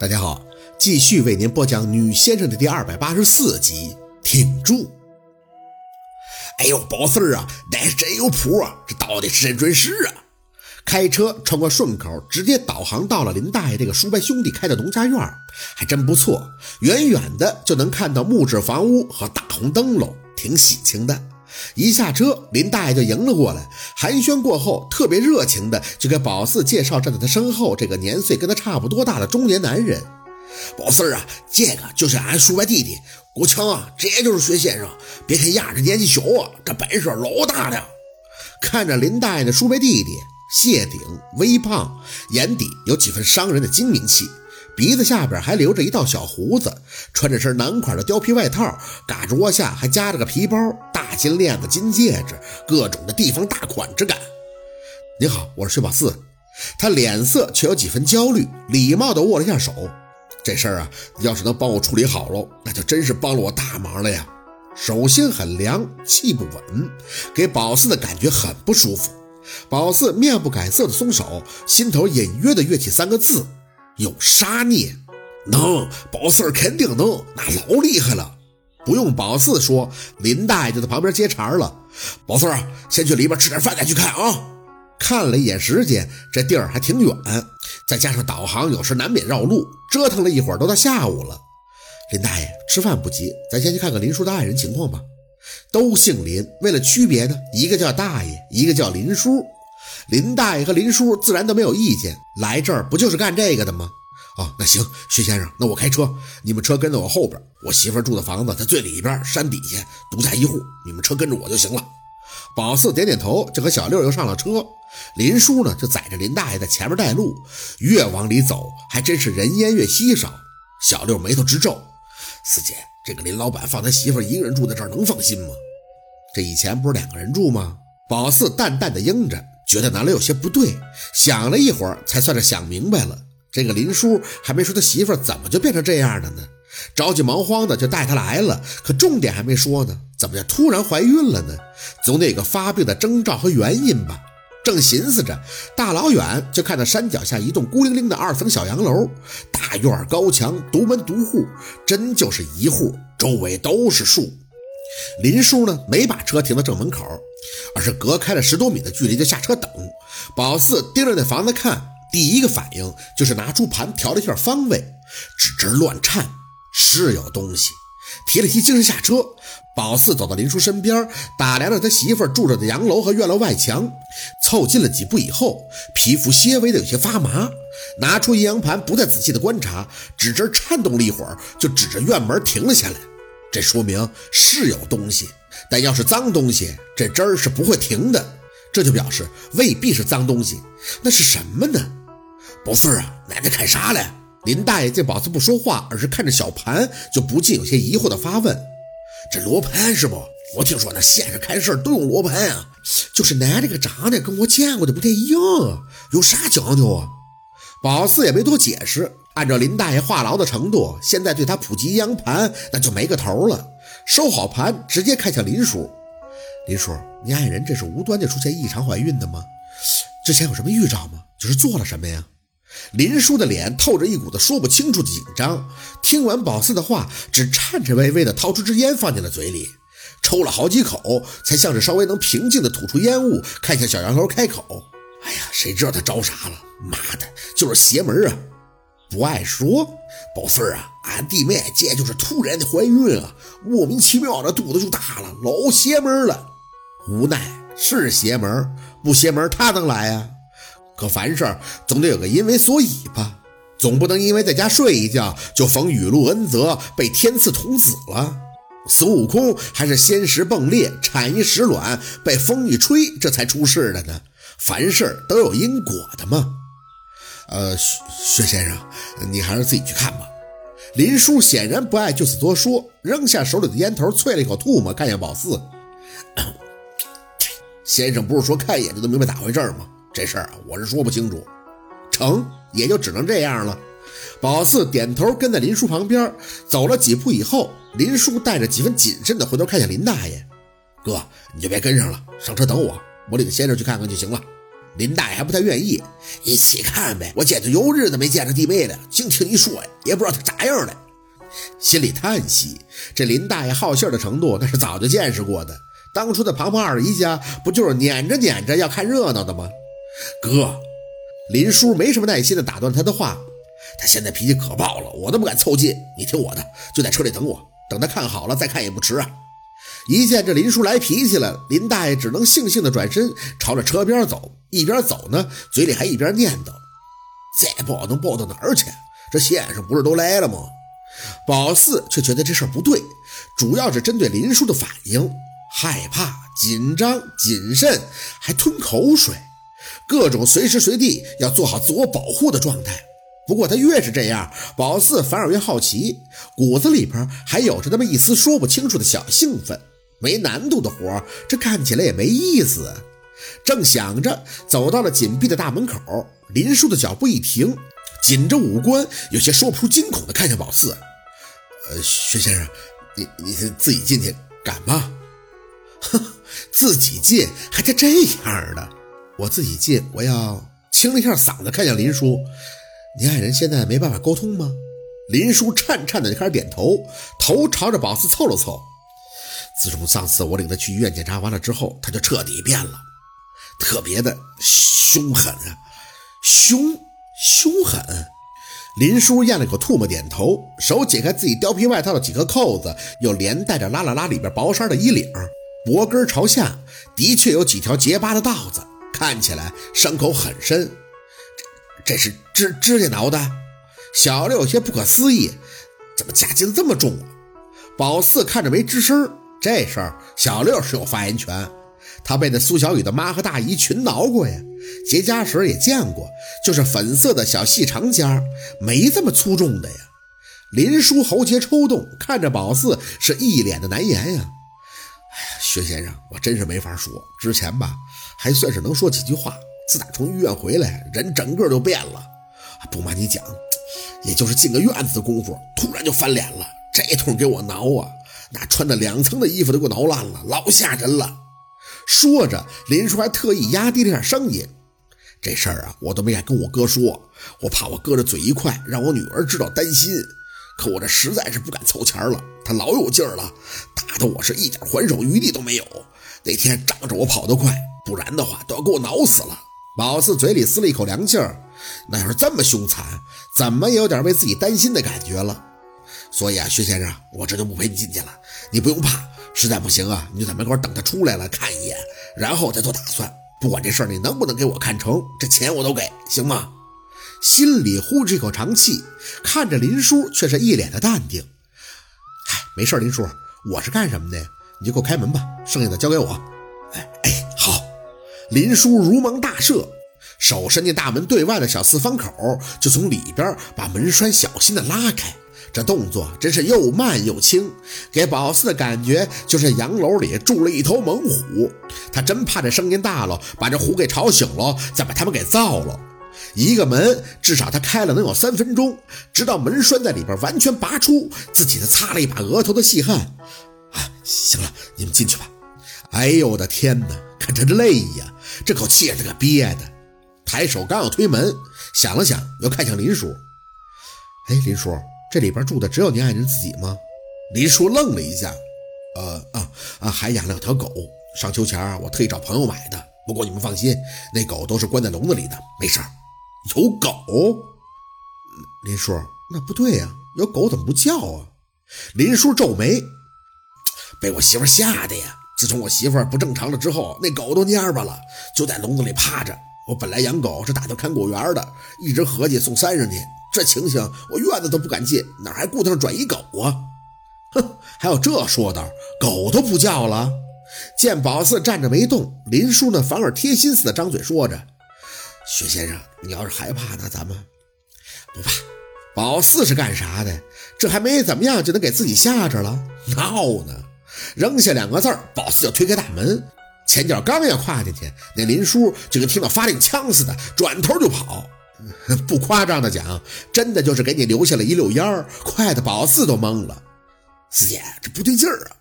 大家好，继续为您播讲《女先生》的第二百八十四集，挺住！哎呦，宝四儿啊，那真有谱啊，这到底是真准时啊！开车穿过顺口，直接导航到了林大爷这个叔伯兄弟开的农家院，还真不错，远远的就能看到木质房屋和大红灯笼，挺喜庆的。一下车，林大爷就迎了过来，寒暄过后，特别热情的就给宝四介绍站在他身后这个年岁跟他差不多大的中年男人。宝四啊，这个就是俺叔伯弟弟郭强啊，这就是薛先生。别看丫这年纪小啊，这本事老大了。看着林大爷的叔伯弟弟，谢顶微胖，眼底有几分商人的精明气。鼻子下边还留着一道小胡子，穿着身男款的貂皮外套，嘎着窝下还夹着个皮包，大金链子、金戒指，各种的地方大款之感。你好，我是薛宝四。他脸色却有几分焦虑，礼貌地握了一下手。这事儿啊，要是能帮我处理好喽，那就真是帮了我大忙了呀。手心很凉，气不稳，给宝四的感觉很不舒服。宝四面不改色的松手，心头隐约的跃起三个字。有杀孽，能，宝四肯定能，那老厉害了。不用宝四说，林大爷就在旁边接茬了。宝四，先去里边吃点饭再去看啊。看了一眼时间，这地儿还挺远，再加上导航有时难免绕路，折腾了一会儿都到下午了。林大爷，吃饭不急，咱先去看看林叔的爱人情况吧。都姓林，为了区别呢，一个叫大爷，一个叫林叔。林大爷和林叔自然都没有意见，来这儿不就是干这个的吗？哦，那行，徐先生，那我开车，你们车跟在我后边。我媳妇住的房子在最里边山底下，独家一户，你们车跟着我就行了。宝四点点头，就和小六又上了车。林叔呢，就载着林大爷在前面带路。越往里走，还真是人烟越稀少。小六眉头直皱，四姐，这个林老板放他媳妇一个人住在这儿，能放心吗？这以前不是两个人住吗？宝四淡淡的应着。觉得哪里有些不对，想了一会儿，才算是想明白了。这个林叔还没说他媳妇怎么就变成这样的呢？着急忙慌的就带他来了，可重点还没说呢，怎么就突然怀孕了呢？总得有个发病的征兆和原因吧。正寻思着，大老远就看到山脚下一栋孤零零的二层小洋楼，大院高墙，独门独户，真就是一户，周围都是树。林叔呢，没把车停到正门口，而是隔开了十多米的距离就下车等。宝四盯着那房子看，第一个反应就是拿出盘调了一下方位，指针乱颤，是有东西。提了提精神下车，宝四走到林叔身边，打量着他媳妇住着的洋楼和院楼外墙，凑近了几步以后，皮肤些微的有些发麻，拿出阴阳盘，不再仔细的观察，指针颤动了一会儿，就指着院门停了下来。这说明是有东西，但要是脏东西，这针儿是不会停的。这就表示未必是脏东西，那是什么呢？宝四啊，奶奶看啥嘞？林大爷见宝四不说话，而是看着小盘，就不禁有些疑惑的发问：“这罗盘是不？我听说那县上看事都用罗盘啊，就是奶奶个长得跟我见过的不太一样啊，有啥讲究啊？”宝四也没多解释。按照林大爷话痨的程度，现在对他普及阴阳盘那就没个头了。收好盘，直接看向林叔。林叔，你爱人这是无端就出现异常怀孕的吗？之前有什么预兆吗？就是做了什么呀？林叔的脸透着一股子说不清楚的紧张。听完宝四的话，只颤颤巍巍地掏出支烟放进了嘴里，抽了好几口，才像是稍微能平静地吐出烟雾，看向小洋楼开口：“哎呀，谁知道他招啥了？妈的，就是邪门啊！”不爱说，宝四儿啊，俺弟妹这就是突然的怀孕啊，莫名其妙的肚子就大了，老邪门了。无奈是邪门，不邪门他能来啊？可凡事总得有个因为所以吧，总不能因为在家睡一觉就逢雨露恩泽，被天赐童子了。孙悟空还是仙石迸裂，产一石卵，被风一吹，这才出事的呢。凡事都有因果的嘛。呃，薛薛先生，你还是自己去看吧。林叔显然不爱就此多说，扔下手里的烟头，啐了一口唾沫，看向宝四。先生不是说看一眼就能明白咋回事吗？这事儿啊，我是说不清楚。成，也就只能这样了。宝四点头，跟在林叔旁边走了几步以后，林叔带着几分谨慎的回头看向林大爷：“哥，你就别跟上了，上车等我，我领先生去看看就行了。”林大爷还不太愿意，一起看呗。我简直有日子没见着弟妹了，净听你说，也不知道她咋样了。心里叹息，这林大爷好信的程度，那是早就见识过的。当初的庞庞二姨家不就是撵着撵着要看热闹的吗？哥，林叔没什么耐心的打断他的话。他现在脾气可爆了，我都不敢凑近。你听我的，就在车里等我，等他看好了再看也不迟啊。一见这林叔来脾气了，林大爷只能悻悻的转身朝着车边走，一边走呢，嘴里还一边念叨：“再抱能抱到哪儿去？这先生不是都来了吗？”宝四却觉得这事儿不对，主要是针对林叔的反应，害怕、紧张、谨慎，还吞口水，各种随时随地要做好自我保护的状态。不过他越是这样，宝四反而越好奇，骨子里边还有着那么一丝说不清楚的小兴奋。没难度的活，这干起来也没意思。正想着，走到了紧闭的大门口，林叔的脚步一停，紧着五官，有些说不出惊恐的看向宝四：“呃，薛先生，你你自己进去敢吗？”“哼，自己进还带这样的？我自己进，我要清了一下嗓子，看向林叔。”你爱人现在没办法沟通吗？林叔颤颤的就开始点头，头朝着宝四凑了凑。自从上次我领他去医院检查完了之后，他就彻底变了，特别的凶狠啊，凶凶狠。林叔咽了口唾沫，点头，手解开自己貂皮外套的几个扣子，又连带着拉了拉里边薄衫的衣领，脖根朝下的确有几条结疤的道子，看起来伤口很深。这这是指指甲挠的，小六有些不可思议，怎么夹击的这么重啊？宝四看着没吱声，这事儿小六是有发言权，他被那苏小雨的妈和大姨群挠过呀，结痂时也见过，就是粉色的小细长痂，没这么粗重的呀。林叔喉结抽动，看着宝四是一脸的难言呀。哎呀，薛先生，我真是没法说，之前吧还算是能说几句话。自打从医院回来，人整个就变了。不瞒你讲，也就是进个院子的功夫，突然就翻脸了。这通给我挠啊，那穿的两层的衣服都给我挠烂了，老吓人了。说着，林叔还特意压低了点声音：“这事儿啊，我都没敢跟我哥说，我怕我哥这嘴一快，让我女儿知道担心。可我这实在是不敢凑钱了，他老有劲儿了，打得我是一点还手余地都没有。那天仗着我跑得快，不然的话都要给我挠死了。”宝四嘴里撕了一口凉气儿，那要是这么凶残，怎么也有点为自己担心的感觉了。所以啊，薛先生，我这就不陪你进去了。你不用怕，实在不行啊，你就在门口等他出来了看一眼，然后再做打算。不管这事儿你能不能给我看成，这钱我都给，行吗？心里呼出一口长气，看着林叔却是一脸的淡定。嗨，没事，林叔，我是干什么的？你就给我开门吧，剩下的交给我。哎哎。好林叔如蒙大赦，手伸进大门对外的小四方口，就从里边把门栓小心的拉开。这动作真是又慢又轻，给宝四的感觉就是洋楼里住了一头猛虎。他真怕这声音大了，把这虎给吵醒了，再把他们给造了。一个门至少他开了能有三分钟，直到门栓在里边完全拔出，自己才擦了一把额头的细汗。啊，行了，你们进去吧。哎呦我的天哪，看这累呀！这口气也是个憋的，抬手刚要推门，想了想，又看向林叔。哎，林叔，这里边住的只有您爱人自己吗？林叔愣了一下，呃啊啊，还养了条狗。上秋前我特意找朋友买的。不过你们放心，那狗都是关在笼子里的，没事儿。有狗？林叔，那不对呀，有狗怎么不叫啊？林叔皱眉，被我媳妇吓的呀。自从我媳妇不正常了之后，那狗都蔫巴了，就在笼子里趴着。我本来养狗是打算看果园的，一直合计送山上去。这情形，我院子都不敢进，哪还顾得上转移狗啊？哼，还有这说道，狗都不叫了。见宝四站着没动，林叔呢反而贴心似的张嘴说着：“薛先生，你要是害怕呢，咱们不怕。宝四是干啥的？这还没怎么样，就能给自己吓着了？闹呢！”扔下两个字儿，宝四就推开大门，前脚刚要跨进去，那林叔就跟听到发令枪似的，转头就跑。不夸张的讲，真的就是给你留下了一溜烟儿，快的宝四都懵了。四爷，这不对劲儿啊！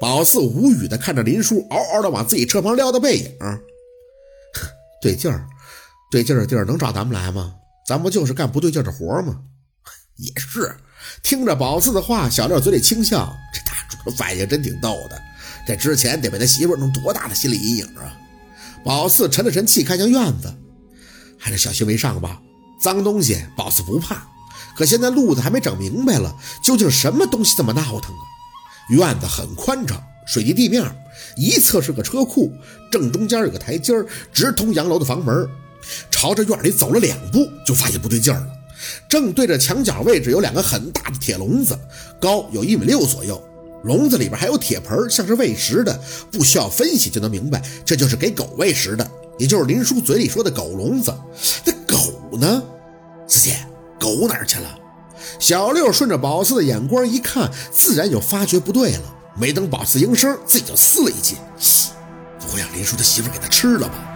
宝四无语的看着林叔嗷嗷的往自己车旁撩的背影，对劲儿，对劲的地儿能找咱们来吗？咱不就是干不对劲的活吗？也是。听着宝四的话，小六嘴里轻笑，这大主反应真挺逗的。这之前得被他媳妇弄多大的心理阴影啊！宝四沉了沉气，看向院子，还是小心为上吧。脏东西，宝四不怕。可现在路子还没整明白了，究竟什么东西这么闹腾啊？院子很宽敞，水泥地面，一侧是个车库，正中间有个台阶直通洋楼的房门。朝着院里走了两步，就发现不对劲了。正对着墙角位置有两个很大的铁笼子，高有一米六左右。笼子里边还有铁盆，像是喂食的。不需要分析就能明白，这就是给狗喂食的，也就是林叔嘴里说的狗笼子。那狗呢？四姐，狗哪儿去了？小六顺着宝四的眼光一看，自然就发觉不对了。没等宝四应声，自己就撕了一气：“不会让林叔的媳妇给他吃了吧？”